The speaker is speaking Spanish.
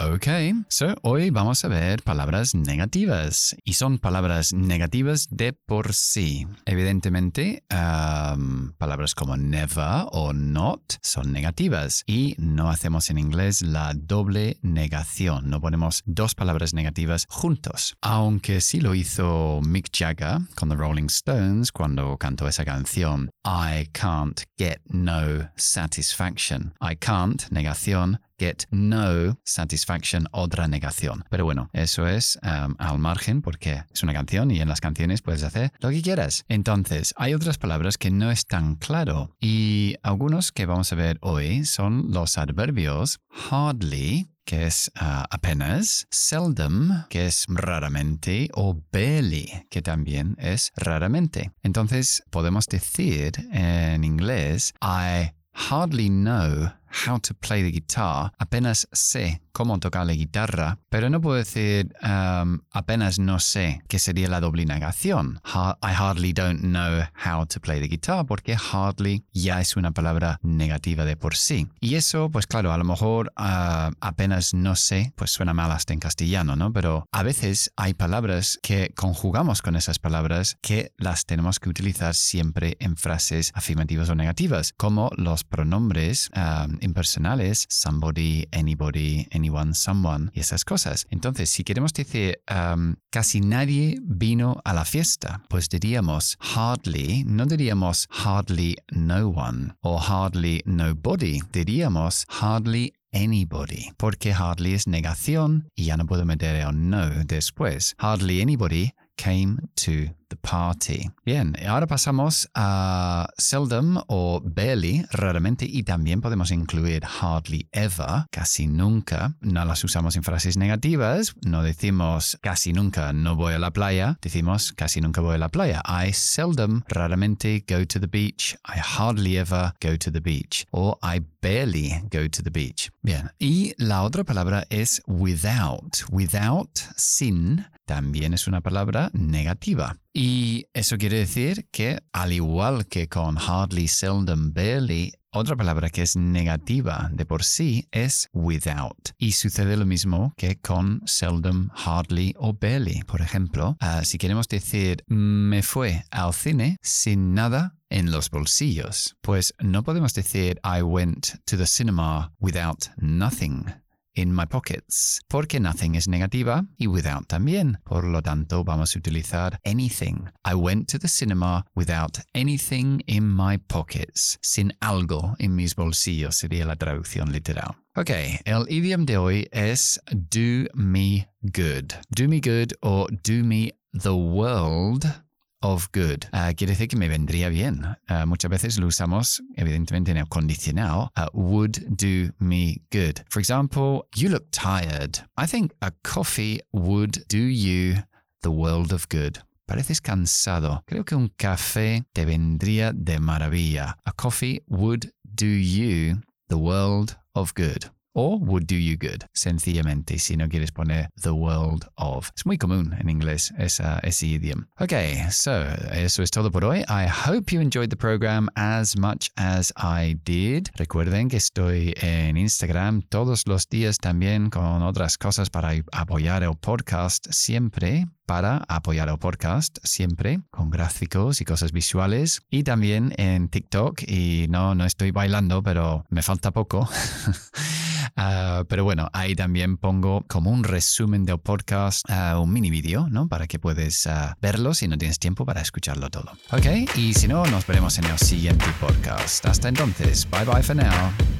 Ok, so hoy vamos a ver palabras negativas y son palabras negativas de por sí. Evidentemente, um, palabras como never o not son negativas y no hacemos en inglés la doble negación, no ponemos dos palabras negativas juntos. Aunque sí lo hizo Mick Jagger con The Rolling Stones cuando cantó esa canción, I can't get no satisfaction. I can't, negación, get no satisfaction, otra negación. Pero bueno, eso es um, al margen porque es una canción y en las canciones puedes hacer lo que quieras. Entonces, hay otras palabras que no es tan claro y algunos que vamos a ver hoy son los adverbios hardly, que es uh, apenas, seldom, que es raramente, o barely, que también es raramente. Entonces, podemos decir en inglés, I hardly know how to play the guitar, apenas sé cómo tocar la guitarra, pero no puedo decir um, apenas no sé, que sería la doble negación. I hardly don't know how to play the guitar, porque hardly ya es una palabra negativa de por sí. Y eso, pues claro, a lo mejor uh, apenas no sé, pues suena mal hasta en castellano, ¿no? Pero a veces hay palabras que conjugamos con esas palabras que las tenemos que utilizar siempre en frases afirmativas o negativas, como los pronombres um, impersonales, somebody, anybody, anyone, someone y esas cosas. Entonces, si queremos decir casi nadie vino a la fiesta, pues diríamos hardly, no diríamos hardly no one o hardly nobody, diríamos hardly anybody, porque hardly es negación y ya no puedo meter el no después. Hardly anybody came to party. Bien, ahora pasamos a seldom o barely, raramente, y también podemos incluir hardly ever, casi nunca. No las usamos en frases negativas, no decimos casi nunca no voy a la playa, decimos casi nunca voy a la playa. I seldom, raramente, go to the beach. I hardly ever go to the beach. O I barely go to the beach. Bien, y la otra palabra es without. Without, sin, también es una palabra negativa. Y eso quiere decir que, al igual que con hardly, seldom, barely, otra palabra que es negativa de por sí es without. Y sucede lo mismo que con seldom, hardly o barely. Por ejemplo, uh, si queremos decir me fue al cine sin nada en los bolsillos, pues no podemos decir I went to the cinema without nothing in my pockets, porque nothing es negativa y without también. Por lo tanto, vamos a utilizar anything. I went to the cinema without anything in my pockets. Sin algo en mis bolsillos sería la traducción literal. Ok, el idioma de hoy es do me good. Do me good o do me the world of good. Uh, quiere decir que me vendría bien. Uh, muchas veces lo usamos, evidentemente, en el condicional. Uh, would do me good. For example, you look tired. I think a coffee would do you the world of good. Pareces cansado. Creo que un café te vendría de maravilla. A coffee would do you the world of good o would do you good, sencillamente, si no quieres poner the world of. Es muy común en inglés esa, ese idioma. Ok, so eso es todo por hoy. I hope you enjoyed the program as much as I did. Recuerden que estoy en Instagram todos los días también con otras cosas para apoyar el podcast siempre para apoyar el podcast siempre con gráficos y cosas visuales y también en TikTok y no no estoy bailando pero me falta poco Uh, pero bueno, ahí también pongo como un resumen del podcast, uh, un mini vídeo, ¿no? Para que puedas uh, verlo si no tienes tiempo para escucharlo todo. ¿Ok? Y si no, nos veremos en el siguiente podcast. Hasta entonces, bye bye for now.